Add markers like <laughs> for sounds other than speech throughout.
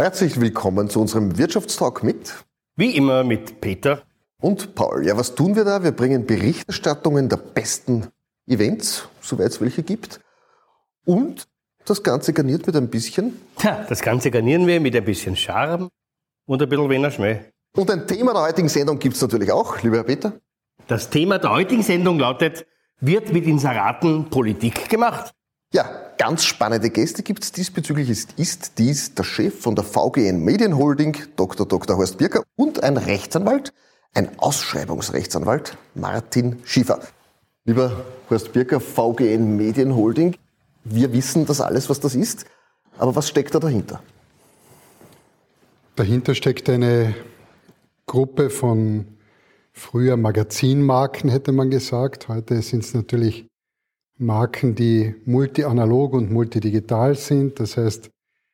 Herzlich willkommen zu unserem Wirtschaftstalk mit. Wie immer mit Peter. Und Paul. Ja, was tun wir da? Wir bringen Berichterstattungen der besten Events, soweit es welche gibt. Und das Ganze garniert mit ein bisschen. Ja, das Ganze garnieren wir mit ein bisschen Charme und ein bisschen Wiener Schmäh. Und ein Thema der heutigen Sendung gibt es natürlich auch, lieber Herr Peter. Das Thema der heutigen Sendung lautet, wird mit Inseraten Politik gemacht? Ja, ganz spannende Gäste gibt es diesbezüglich. Ist, ist dies der Chef von der VGN Medienholding, Dr. Dr. Horst Birker, und ein Rechtsanwalt, ein Ausschreibungsrechtsanwalt, Martin Schiefer. Lieber Horst Birker, VGN Medienholding, wir wissen das alles, was das ist, aber was steckt da dahinter? Dahinter steckt eine Gruppe von früher Magazinmarken, hätte man gesagt. Heute sind es natürlich Marken, die multi-analog und multidigital sind. Das heißt,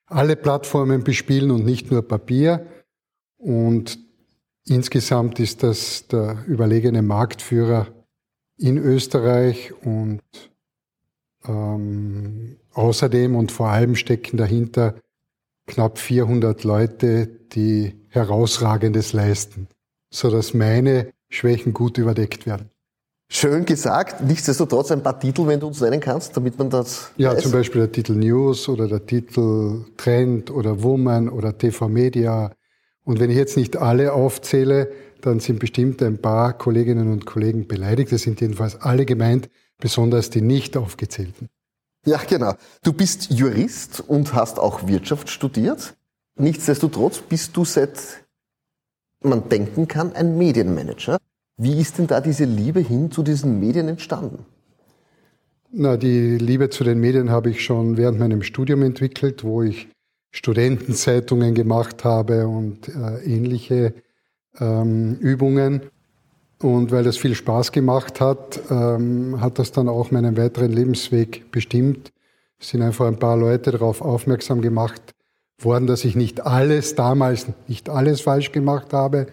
alle Plattformen bespielen und nicht nur Papier. Und insgesamt ist das der überlegene Marktführer in Österreich und ähm, außerdem und vor allem stecken dahinter knapp 400 Leute, die herausragendes leisten, so dass meine Schwächen gut überdeckt werden. Schön gesagt. Nichtsdestotrotz ein paar Titel, wenn du uns nennen kannst, damit man das. Ja, weiß. zum Beispiel der Titel News oder der Titel Trend oder Woman oder TV Media. Und wenn ich jetzt nicht alle aufzähle, dann sind bestimmt ein paar Kolleginnen und Kollegen beleidigt. Das sind jedenfalls alle gemeint, besonders die nicht aufgezählten. Ja, genau. Du bist Jurist und hast auch Wirtschaft studiert. Nichtsdestotrotz bist du seit man denken kann ein Medienmanager. Wie ist denn da diese Liebe hin zu diesen Medien entstanden? Na, die Liebe zu den Medien habe ich schon während meinem Studium entwickelt, wo ich Studentenzeitungen gemacht habe und äh, ähnliche ähm, Übungen. Und weil das viel Spaß gemacht hat, ähm, hat das dann auch meinen weiteren Lebensweg bestimmt. Es sind einfach ein paar Leute darauf aufmerksam gemacht worden, dass ich nicht alles damals, nicht alles falsch gemacht habe,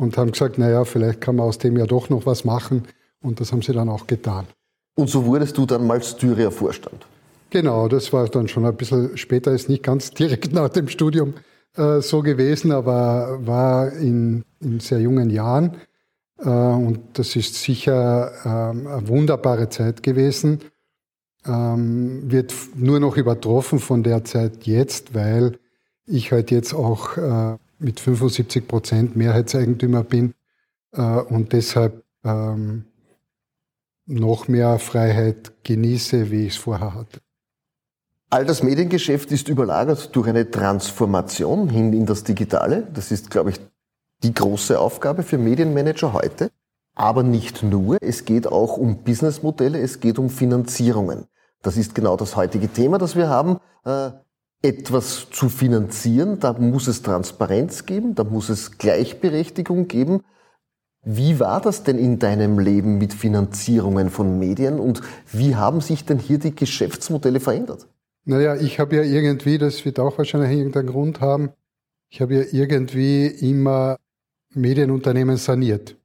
und haben gesagt, naja, vielleicht kann man aus dem ja doch noch was machen. Und das haben sie dann auch getan. Und so wurdest du dann mal Styria-Vorstand? Genau, das war dann schon ein bisschen später, ist nicht ganz direkt <laughs> nach dem Studium äh, so gewesen, aber war in, in sehr jungen Jahren. Äh, und das ist sicher äh, eine wunderbare Zeit gewesen. Ähm, wird nur noch übertroffen von der Zeit jetzt, weil ich halt jetzt auch äh, mit 75 Prozent Mehrheitseigentümer bin äh, und deshalb ähm, noch mehr Freiheit genieße, wie ich es vorher hatte. All das Mediengeschäft ist überlagert durch eine Transformation hin in das Digitale. Das ist, glaube ich, die große Aufgabe für Medienmanager heute. Aber nicht nur. Es geht auch um Businessmodelle, es geht um Finanzierungen. Das ist genau das heutige Thema, das wir haben. Etwas zu finanzieren, da muss es Transparenz geben, da muss es Gleichberechtigung geben. Wie war das denn in deinem Leben mit Finanzierungen von Medien und wie haben sich denn hier die Geschäftsmodelle verändert? Naja, ich habe ja irgendwie, das wird auch wahrscheinlich irgendeinen Grund haben, ich habe ja irgendwie immer Medienunternehmen saniert.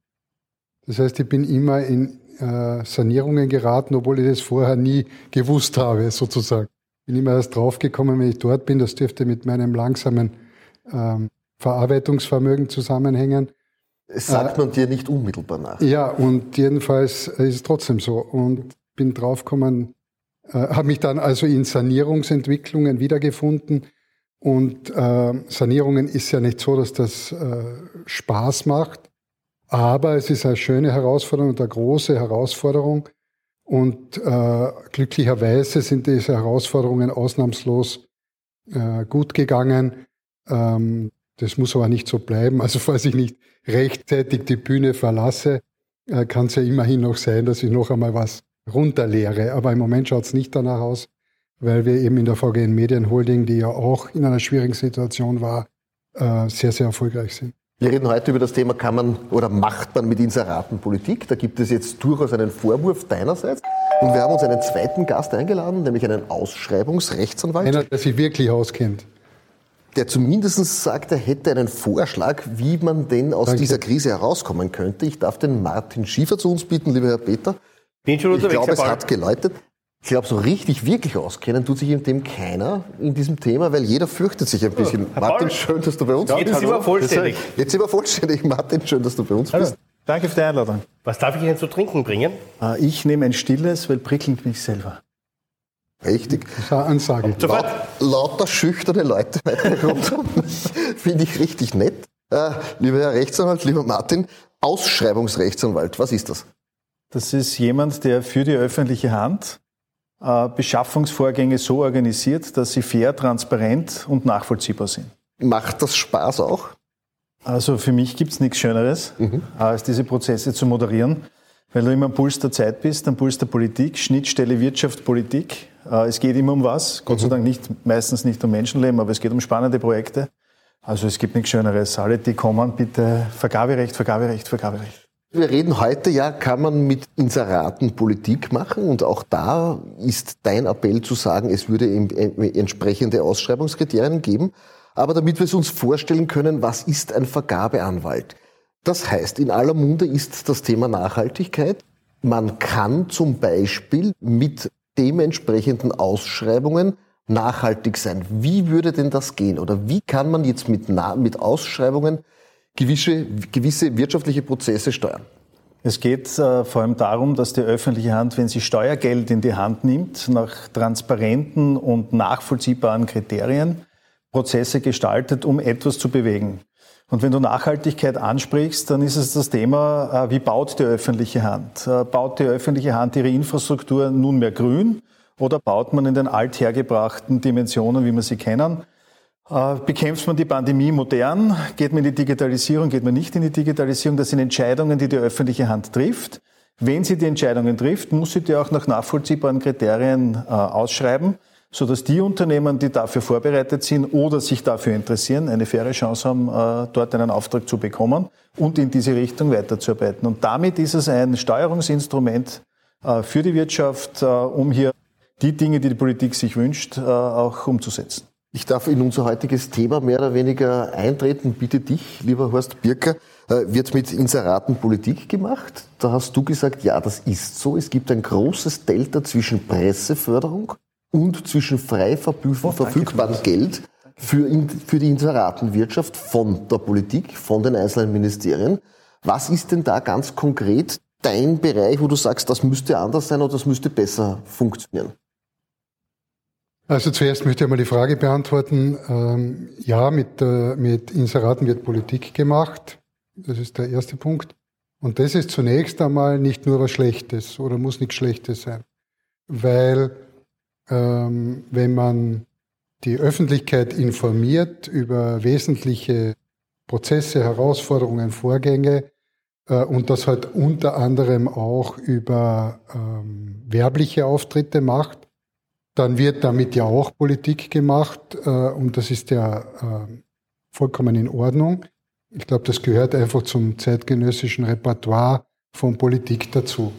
Das heißt, ich bin immer in äh, Sanierungen geraten, obwohl ich das vorher nie gewusst habe, sozusagen bin immer erst draufgekommen, wenn ich dort bin. Das dürfte mit meinem langsamen ähm, Verarbeitungsvermögen zusammenhängen. Es sagt man dir nicht unmittelbar nach. Ja, und jedenfalls ist es trotzdem so. Und bin draufgekommen, äh, habe mich dann also in Sanierungsentwicklungen wiedergefunden. Und äh, Sanierungen ist ja nicht so, dass das äh, Spaß macht, aber es ist eine schöne Herausforderung und eine große Herausforderung, und äh, glücklicherweise sind diese Herausforderungen ausnahmslos äh, gut gegangen. Ähm, das muss aber nicht so bleiben. Also falls ich nicht rechtzeitig die Bühne verlasse, äh, kann es ja immerhin noch sein, dass ich noch einmal was runterlehre. Aber im Moment schaut es nicht danach aus, weil wir eben in der VGN Medienholding, die ja auch in einer schwierigen Situation war, äh, sehr, sehr erfolgreich sind. Wir reden heute über das Thema, kann man oder macht man mit Inseraten Politik? Da gibt es jetzt durchaus einen Vorwurf deinerseits. Und wir haben uns einen zweiten Gast eingeladen, nämlich einen Ausschreibungsrechtsanwalt. Einer, der sich wirklich auskennt. Der zumindest sagt, er hätte einen Vorschlag, wie man denn aus Danke. dieser Krise herauskommen könnte. Ich darf den Martin Schiefer zu uns bitten, lieber Herr Peter. Bin schon unterwegs, ich glaube, es hat geläutet. Ich glaube, so richtig, wirklich auskennen tut sich in dem keiner in diesem Thema, weil jeder fürchtet sich ein bisschen. Herr Martin, Paul. schön, dass du bei uns Jetzt bist. sind wir vollständig. Jetzt sind wir vollständig. Martin, schön, dass du bei uns Hallo. bist. Danke für die Einladung. Was darf ich Ihnen zu trinken bringen? Äh, Ich nehme ein stilles, weil prickelt mich selber. Richtig. Das ist eine Ansage. Sofort. Laut, lauter schüchterne Leute <laughs> weiter rundum. Finde ich richtig nett. Äh, lieber Herr Rechtsanwalt, lieber Martin, Ausschreibungsrechtsanwalt, was ist das? Das ist jemand, der für die öffentliche Hand Beschaffungsvorgänge so organisiert, dass sie fair, transparent und nachvollziehbar sind. Macht das Spaß auch? Also für mich gibt's nichts Schöneres, als diese Prozesse zu moderieren, weil du immer am Puls der Zeit bist, am Puls der Politik, Schnittstelle Wirtschaft, Politik. Äh, Es geht immer um was, Gott sei Dank nicht, meistens nicht um Menschenleben, aber es geht um spannende Projekte. Also es gibt nichts Schöneres. Alle, die kommen, bitte Vergaberecht, Vergaberecht, Vergaberecht. Wir reden heute ja, kann man mit Inseraten Politik machen und auch da ist dein Appell zu sagen, es würde em- entsprechende Ausschreibungskriterien geben. Aber damit wir es uns vorstellen können, was ist ein Vergabeanwalt? Das heißt, in aller Munde ist das Thema Nachhaltigkeit. Man kann zum Beispiel mit dementsprechenden Ausschreibungen nachhaltig sein. Wie würde denn das gehen? Oder wie kann man jetzt mit, mit Ausschreibungen gewisse, gewisse wirtschaftliche Prozesse steuern? Es geht äh, vor allem darum, dass die öffentliche Hand, wenn sie Steuergeld in die Hand nimmt, nach transparenten und nachvollziehbaren Kriterien Prozesse gestaltet, um etwas zu bewegen. Und wenn du Nachhaltigkeit ansprichst, dann ist es das Thema, äh, wie baut die öffentliche Hand? Äh, Baut die öffentliche Hand ihre Infrastruktur nunmehr grün oder baut man in den althergebrachten Dimensionen, wie wir sie kennen? Äh, Bekämpft man die Pandemie modern? Geht man in die Digitalisierung? Geht man nicht in die Digitalisierung? Das sind Entscheidungen, die die öffentliche Hand trifft. Wenn sie die Entscheidungen trifft, muss sie die auch nach nachvollziehbaren Kriterien äh, ausschreiben, sodass die Unternehmen, die dafür vorbereitet sind oder sich dafür interessieren, eine faire Chance haben, äh, dort einen Auftrag zu bekommen und in diese Richtung weiterzuarbeiten. Und damit ist es ein Steuerungsinstrument für die Wirtschaft, um hier die Dinge, die die Politik sich wünscht, auch umzusetzen. Ich darf in unser heutiges Thema mehr oder weniger eintreten. Bitte dich, lieber Horst Birker, äh, wird mit Inseraten Politik gemacht. Da hast du gesagt, ja, das ist so. Es gibt ein großes Delta zwischen Presseförderung und zwischen frei verbü- verfügbarem Geld für, in, für die Inseratenwirtschaft von der Politik, von den einzelnen Ministerien. Was ist denn da ganz konkret dein Bereich, wo du sagst, das müsste anders sein oder das müsste besser funktionieren? Also zuerst möchte ich mal die Frage beantworten. Ähm, ja, mit, äh, mit Inseraten wird Politik gemacht. Das ist der erste Punkt. Und das ist zunächst einmal nicht nur was Schlechtes oder muss nichts Schlechtes sein. Weil ähm, wenn man die Öffentlichkeit informiert über wesentliche Prozesse, Herausforderungen, Vorgänge äh, und das halt unter anderem auch über ähm, werbliche Auftritte macht, dann wird damit ja auch Politik gemacht äh, und das ist ja äh, vollkommen in Ordnung. Ich glaube, das gehört einfach zum zeitgenössischen Repertoire von Politik dazu.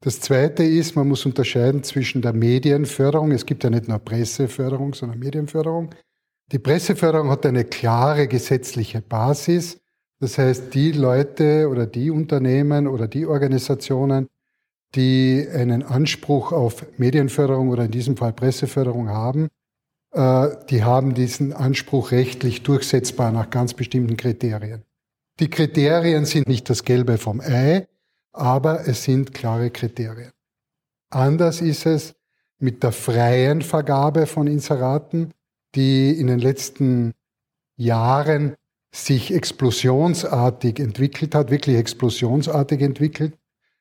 Das Zweite ist, man muss unterscheiden zwischen der Medienförderung. Es gibt ja nicht nur Presseförderung, sondern Medienförderung. Die Presseförderung hat eine klare gesetzliche Basis. Das heißt, die Leute oder die Unternehmen oder die Organisationen, die einen Anspruch auf Medienförderung oder in diesem Fall Presseförderung haben, äh, die haben diesen Anspruch rechtlich durchsetzbar nach ganz bestimmten Kriterien. Die Kriterien sind nicht das Gelbe vom Ei, aber es sind klare Kriterien. Anders ist es mit der freien Vergabe von Inseraten, die in den letzten Jahren sich explosionsartig entwickelt hat, wirklich explosionsartig entwickelt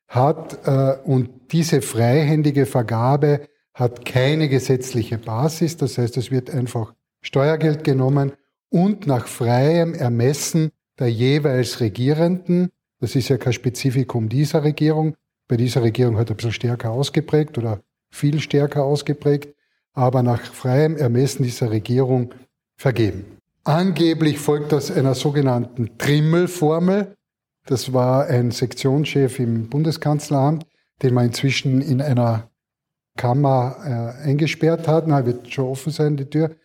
hat. Äh, und diese freihändige Vergabe hat keine gesetzliche Basis. Das heißt, es wird einfach Steuergeld genommen und nach freiem Ermessen der jeweils Regierenden, das ist ja kein Spezifikum dieser Regierung, bei dieser Regierung hat ein bisschen stärker ausgeprägt oder viel stärker ausgeprägt, aber nach freiem Ermessen dieser Regierung vergeben. Angeblich folgt das einer sogenannten Trimmelformel. Das war ein Sektionschef im Bundeskanzleramt, den man inzwischen in einer Kammer äh, eingesperrt hat. Na, wird schon offen sein, die Tür.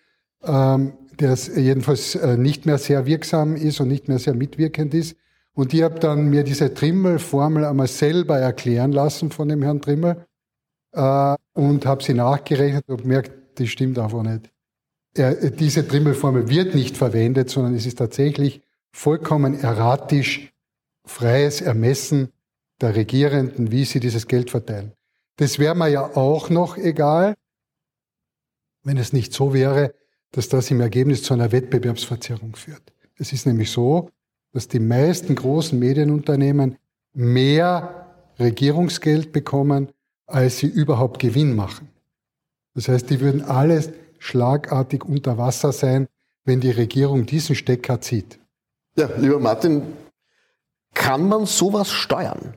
Ähm, der jedenfalls äh, nicht mehr sehr wirksam ist und nicht mehr sehr mitwirkend ist. Und ich habe dann mir diese Trimmel-Formel einmal selber erklären lassen von dem Herrn Trimmel. äh, und habe sie nachgerechnet und gemerkt, das stimmt einfach nicht. Er, diese Trimmelformel wird nicht verwendet, sondern es ist tatsächlich vollkommen erratisch freies Ermessen der Regierenden, wie sie dieses Geld verteilen. Das wäre mir ja auch noch egal, wenn es nicht so wäre, dass das im Ergebnis zu einer Wettbewerbsverzerrung führt. Es ist nämlich so, dass die meisten großen Medienunternehmen mehr Regierungsgeld bekommen, als sie überhaupt Gewinn machen. Das heißt, die würden alles schlagartig unter Wasser sein, wenn die Regierung diesen Stecker zieht. Ja, lieber Martin, kann man sowas steuern?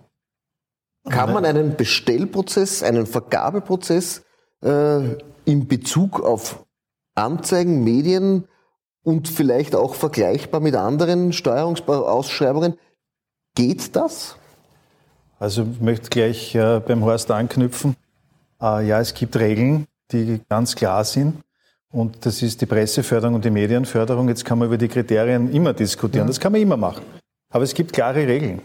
Kann man einen Bestellprozess, einen Vergabeprozess äh, in Bezug auf Anzeigen, Medien und vielleicht auch vergleichbar mit anderen Steuerungsausschreibungen, geht das? Also ich möchte gleich äh, beim Horst anknüpfen. Äh, ja, es gibt Regeln, die ganz klar sind. Und das ist die Presseförderung und die Medienförderung. Jetzt kann man über die Kriterien immer diskutieren. Ja. Das kann man immer machen. Aber es gibt klare Regeln.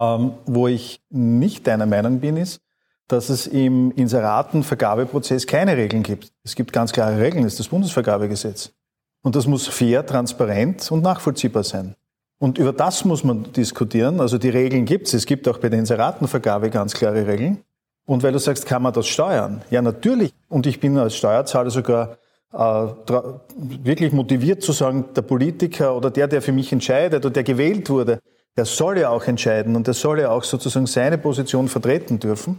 Ähm, wo ich nicht deiner Meinung bin, ist, dass es im Inseratenvergabeprozess keine Regeln gibt. Es gibt ganz klare Regeln, das ist das Bundesvergabegesetz. Und das muss fair, transparent und nachvollziehbar sein. Und über das muss man diskutieren. Also die Regeln gibt es. Es gibt auch bei der Inseratenvergabe ganz klare Regeln. Und weil du sagst, kann man das steuern? Ja, natürlich. Und ich bin als Steuerzahler sogar wirklich motiviert zu sagen, der Politiker oder der, der für mich entscheidet oder der gewählt wurde, der soll ja auch entscheiden und der soll ja auch sozusagen seine Position vertreten dürfen.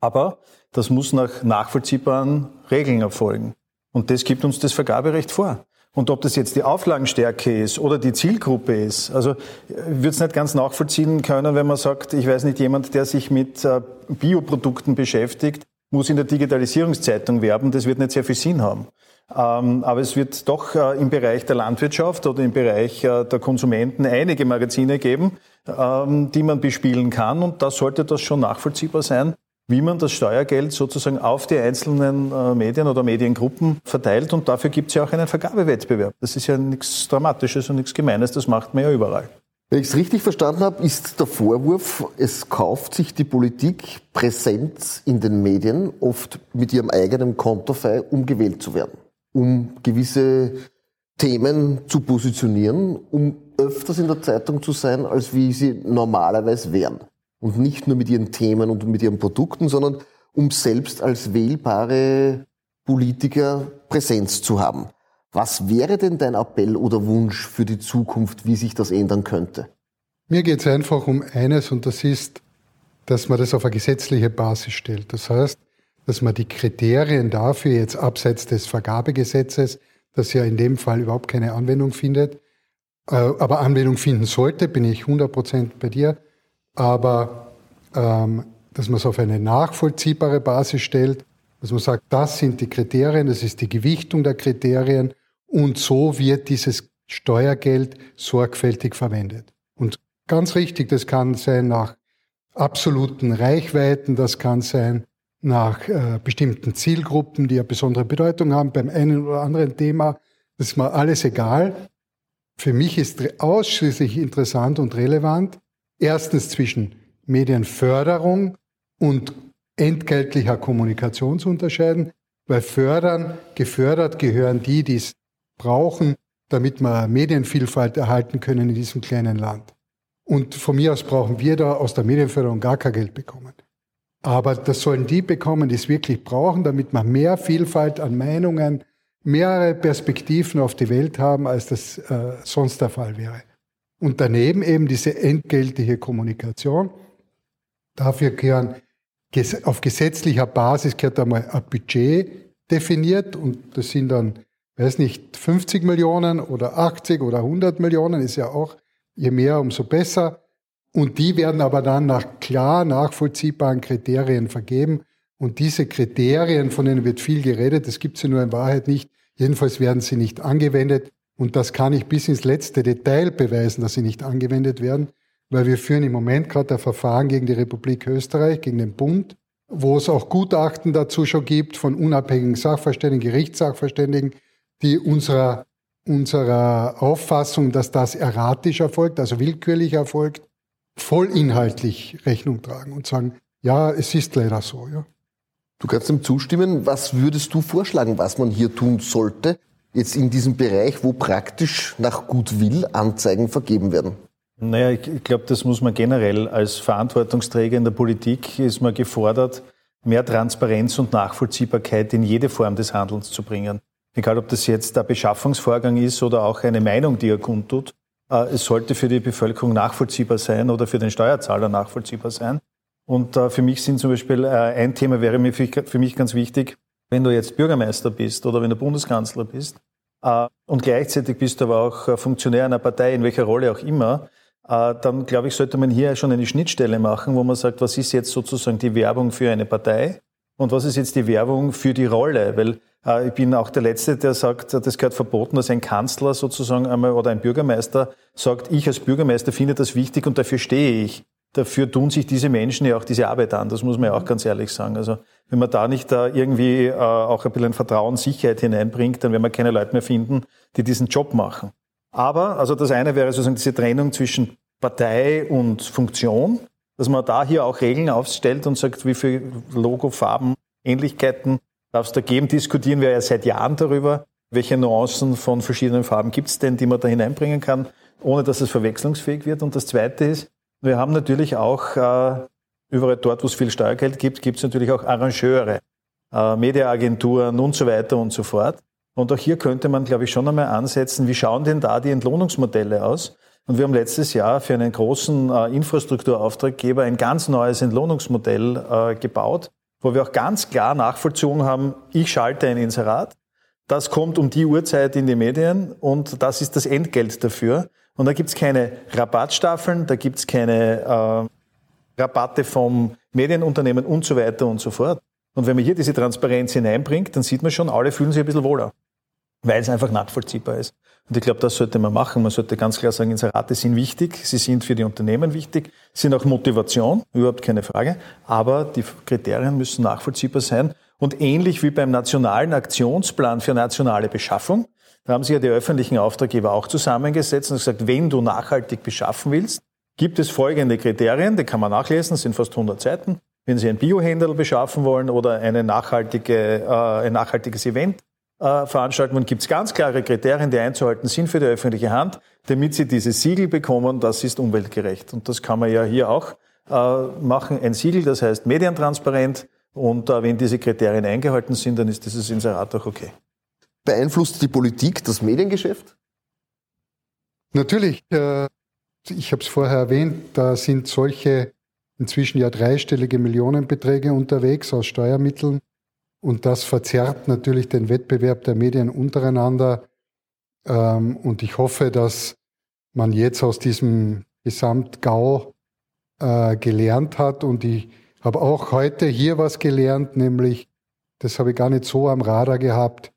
Aber das muss nach nachvollziehbaren Regeln erfolgen. Und das gibt uns das Vergaberecht vor. Und ob das jetzt die Auflagenstärke ist oder die Zielgruppe ist, also ich würde es nicht ganz nachvollziehen können, wenn man sagt, ich weiß nicht, jemand, der sich mit äh, Bioprodukten beschäftigt, muss in der Digitalisierungszeitung werben, das wird nicht sehr viel Sinn haben. Ähm, aber es wird doch äh, im Bereich der Landwirtschaft oder im Bereich äh, der Konsumenten einige Magazine geben, ähm, die man bespielen kann. Und da sollte das schon nachvollziehbar sein, wie man das Steuergeld sozusagen auf die einzelnen äh, Medien oder Mediengruppen verteilt. Und dafür gibt es ja auch einen Vergabewettbewerb. Das ist ja nichts Dramatisches und nichts Gemeines, das macht man ja überall. Wenn ich es richtig verstanden habe, ist der Vorwurf, es kauft sich die Politik Präsenz in den Medien, oft mit ihrem eigenen Kontofei, um gewählt zu werden, um gewisse Themen zu positionieren, um öfters in der Zeitung zu sein, als wie sie normalerweise wären. Und nicht nur mit ihren Themen und mit ihren Produkten, sondern um selbst als wählbare Politiker Präsenz zu haben. Was wäre denn dein Appell oder Wunsch für die Zukunft, wie sich das ändern könnte? Mir geht es einfach um eines und das ist, dass man das auf eine gesetzliche Basis stellt. Das heißt, dass man die Kriterien dafür jetzt abseits des Vergabegesetzes, das ja in dem Fall überhaupt keine Anwendung findet, äh, aber Anwendung finden sollte, bin ich 100% bei dir, aber ähm, dass man es auf eine nachvollziehbare Basis stellt, dass man sagt, das sind die Kriterien, das ist die Gewichtung der Kriterien und so wird dieses Steuergeld sorgfältig verwendet. Und ganz richtig, das kann sein nach absoluten Reichweiten, das kann sein nach äh, bestimmten Zielgruppen, die eine besondere Bedeutung haben beim einen oder anderen Thema. Das ist mir alles egal. Für mich ist ausschließlich interessant und relevant, erstens zwischen Medienförderung und entgeltlicher Kommunikation zu unterscheiden, weil fördern, gefördert gehören die, die es brauchen, damit wir Medienvielfalt erhalten können in diesem kleinen Land. Und von mir aus brauchen wir da aus der Medienförderung gar kein Geld bekommen. Aber das sollen die bekommen, die es wirklich brauchen, damit wir mehr Vielfalt an Meinungen, mehrere Perspektiven auf die Welt haben, als das äh, sonst der Fall wäre. Und daneben eben diese entgeltliche Kommunikation. Dafür gehören auf gesetzlicher Basis gehört einmal ein Budget definiert und das sind dann, weiß nicht, 50 Millionen oder 80 oder 100 Millionen, ist ja auch, je mehr, umso besser. Und die werden aber dann nach klar nachvollziehbaren Kriterien vergeben. Und diese Kriterien, von denen wird viel geredet, das gibt sie nur in Wahrheit nicht. Jedenfalls werden sie nicht angewendet. Und das kann ich bis ins letzte Detail beweisen, dass sie nicht angewendet werden, weil wir führen im Moment gerade ein Verfahren gegen die Republik Österreich, gegen den Bund, wo es auch Gutachten dazu schon gibt von unabhängigen Sachverständigen, Gerichtssachverständigen, die unserer, unserer Auffassung, dass das erratisch erfolgt, also willkürlich erfolgt, vollinhaltlich Rechnung tragen und sagen, ja, es ist leider so. Ja. Du kannst ihm zustimmen. Was würdest du vorschlagen, was man hier tun sollte, jetzt in diesem Bereich, wo praktisch nach Gutwill Anzeigen vergeben werden? Naja, ich, ich glaube, das muss man generell als Verantwortungsträger in der Politik ist man gefordert, mehr Transparenz und Nachvollziehbarkeit in jede Form des Handelns zu bringen. Egal, ob das jetzt der Beschaffungsvorgang ist oder auch eine Meinung, die er kundtut. Äh, es sollte für die Bevölkerung nachvollziehbar sein oder für den Steuerzahler nachvollziehbar sein. Und äh, für mich sind zum Beispiel äh, ein Thema wäre mir für mich ganz wichtig, wenn du jetzt Bürgermeister bist oder wenn du Bundeskanzler bist und gleichzeitig bist du aber auch Funktionär einer Partei, in welcher Rolle auch immer, dann glaube ich, sollte man hier schon eine Schnittstelle machen, wo man sagt, was ist jetzt sozusagen die Werbung für eine Partei und was ist jetzt die Werbung für die Rolle? Weil äh, ich bin auch der Letzte, der sagt, das gehört verboten, dass ein Kanzler sozusagen einmal oder ein Bürgermeister sagt, ich als Bürgermeister finde das wichtig und dafür stehe ich. Dafür tun sich diese Menschen ja auch diese Arbeit an. Das muss man ja auch ganz ehrlich sagen. Also wenn man da nicht da irgendwie äh, auch ein bisschen Vertrauen, Sicherheit hineinbringt, dann werden wir keine Leute mehr finden, die diesen Job machen. Aber, also das eine wäre sozusagen diese Trennung zwischen Partei und Funktion, dass man da hier auch Regeln aufstellt und sagt, wie viele Logofarben, Ähnlichkeiten darf es da geben. Diskutieren wir ja seit Jahren darüber, welche Nuancen von verschiedenen Farben gibt es denn, die man da hineinbringen kann, ohne dass es verwechslungsfähig wird. Und das Zweite ist, wir haben natürlich auch äh, überall dort, wo es viel Steuergeld gibt, gibt es natürlich auch Arrangeure, äh, Mediaagenturen und so weiter und so fort. Und auch hier könnte man, glaube ich, schon einmal ansetzen, wie schauen denn da die Entlohnungsmodelle aus? Und wir haben letztes Jahr für einen großen äh, Infrastrukturauftraggeber ein ganz neues Entlohnungsmodell äh, gebaut, wo wir auch ganz klar nachvollzogen haben, ich schalte ein Inserat, das kommt um die Uhrzeit in die Medien und das ist das Entgelt dafür. Und da gibt's keine Rabattstaffeln, da gibt's keine äh, Rabatte vom Medienunternehmen und so weiter und so fort. Und wenn man hier diese Transparenz hineinbringt, dann sieht man schon, alle fühlen sich ein bisschen wohler, weil es einfach nachvollziehbar ist. Und ich glaube, das sollte man machen. Man sollte ganz klar sagen, Inserate sind wichtig, sie sind für die Unternehmen wichtig, sind auch Motivation, überhaupt keine Frage, aber die Kriterien müssen nachvollziehbar sein. Und ähnlich wie beim nationalen Aktionsplan für nationale Beschaffung, da haben sich ja die öffentlichen Auftraggeber auch zusammengesetzt und gesagt, wenn du nachhaltig beschaffen willst, gibt es folgende Kriterien, die kann man nachlesen, sind fast 100 Seiten. Wenn Sie ein Biohändel beschaffen wollen oder eine nachhaltige, äh, ein nachhaltiges Event äh, veranstalten wollen, gibt es ganz klare Kriterien, die einzuhalten sind für die öffentliche Hand, damit Sie dieses Siegel bekommen, das ist umweltgerecht. Und das kann man ja hier auch äh, machen. Ein Siegel, das heißt medientransparent. Und äh, wenn diese Kriterien eingehalten sind, dann ist dieses Inserat auch okay. Beeinflusst die Politik das Mediengeschäft? Natürlich. Ich habe es vorher erwähnt, da sind solche inzwischen ja dreistellige Millionenbeträge unterwegs aus Steuermitteln. Und das verzerrt natürlich den Wettbewerb der Medien untereinander. Ähm, und ich hoffe, dass man jetzt aus diesem Gesamtgau äh, gelernt hat. Und ich habe auch heute hier was gelernt, nämlich, das habe ich gar nicht so am Radar gehabt,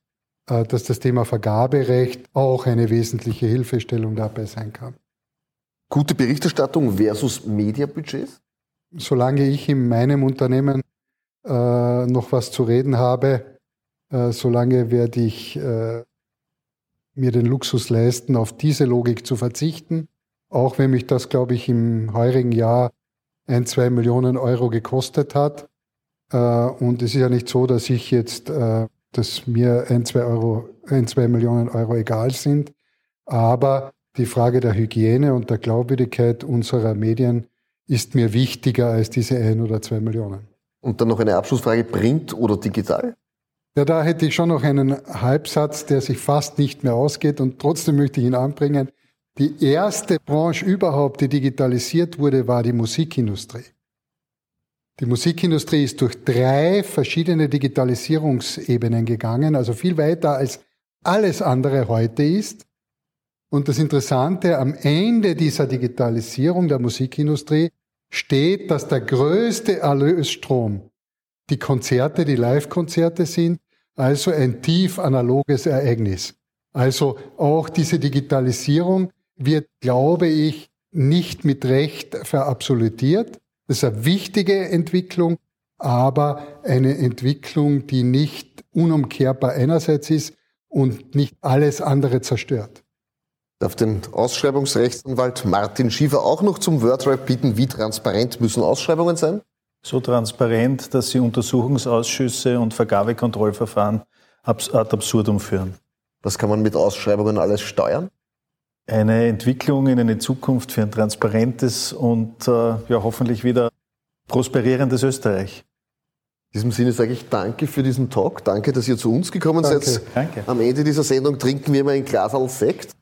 äh, dass das Thema Vergaberecht auch eine wesentliche Hilfestellung dabei sein kann. Gute Berichterstattung versus Mediabudgets? solange ich in meinem Unternehmen äh, noch was zu reden habe, äh, solange werde ich äh, mir den Luxus leisten, auf diese Logik zu verzichten. Auch wenn mich das, glaube ich, im heurigen Jahr ein, zwei Millionen Euro gekostet hat. Äh, und es ist ja nicht so, dass ich jetzt, äh, dass mir ein, zwei Euro, ein, zwei Millionen Euro egal sind. Aber die Frage der Hygiene und der Glaubwürdigkeit unserer Medien ist mir wichtiger als diese ein oder zwei Millionen. Und dann noch eine Abschlussfrage, Print oder digital? Ja, da hätte ich schon noch einen Halbsatz, der sich fast nicht mehr ausgeht und trotzdem möchte ich ihn anbringen. Die erste Branche überhaupt, die digitalisiert wurde, war die Musikindustrie. Die Musikindustrie ist durch drei verschiedene Digitalisierungsebenen gegangen, also viel weiter als alles andere heute ist. Und das Interessante, am Ende dieser Digitalisierung der Musikindustrie steht, dass der größte Erlösstrom die Konzerte, die Live-Konzerte sind, also ein tief analoges Ereignis. Also auch diese Digitalisierung wird, glaube ich, nicht mit Recht verabsolutiert. Das ist eine wichtige Entwicklung, aber eine Entwicklung, die nicht unumkehrbar einerseits ist und nicht alles andere zerstört darf den Ausschreibungsrechtsanwalt Martin Schiefer auch noch zum Wordrap bitten. Wie transparent müssen Ausschreibungen sein? So transparent, dass sie Untersuchungsausschüsse und Vergabekontrollverfahren ad absurdum führen. Was kann man mit Ausschreibungen alles steuern? Eine Entwicklung in eine Zukunft für ein transparentes und äh, ja, hoffentlich wieder prosperierendes Österreich. In diesem Sinne sage ich danke für diesen Talk. Danke, dass ihr zu uns gekommen Danke. seid. Danke. Am Ende dieser Sendung trinken wir immer ein Glas Sekt.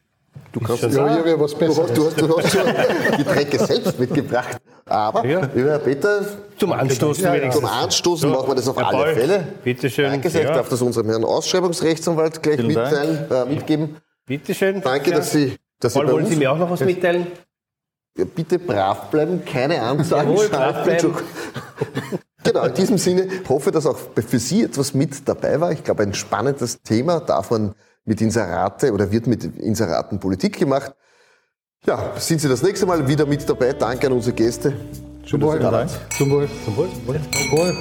Du kannst Ja, habe ja was du hast, du hast, du hast schon Getränke selbst mitgebracht. Aber, Ja. lieber Herr Peter, Zum Anstoßen Ja, ja. zum Anstoßen machen wir das auf alle Paul, Fälle. Bitteschön. Danke sehr. Ich Ja. darf das unserem Herrn Ausschreibungsrechtsanwalt gleich mitteilen, äh, mitgeben. Bitteschön. Danke, Ja. dass Sie, dass Sie Paul, wollen Sie mir auch noch was mitteilen? Ja, bitte brav bleiben, keine Ansagen Jawohl, brav bleiben. <laughs> Genau, in diesem Sinne hoffe, dass auch für Sie etwas mit dabei war. Ich glaube, ein spannendes Thema darf man mit Inserate oder wird mit Inseraten Politik gemacht. Ja, sind Sie das nächste Mal wieder mit dabei. Danke an unsere Gäste. Zum Wohl. Dank. Zum Wohl. Zum Wohl. Zum Wohl. Zum Wohl.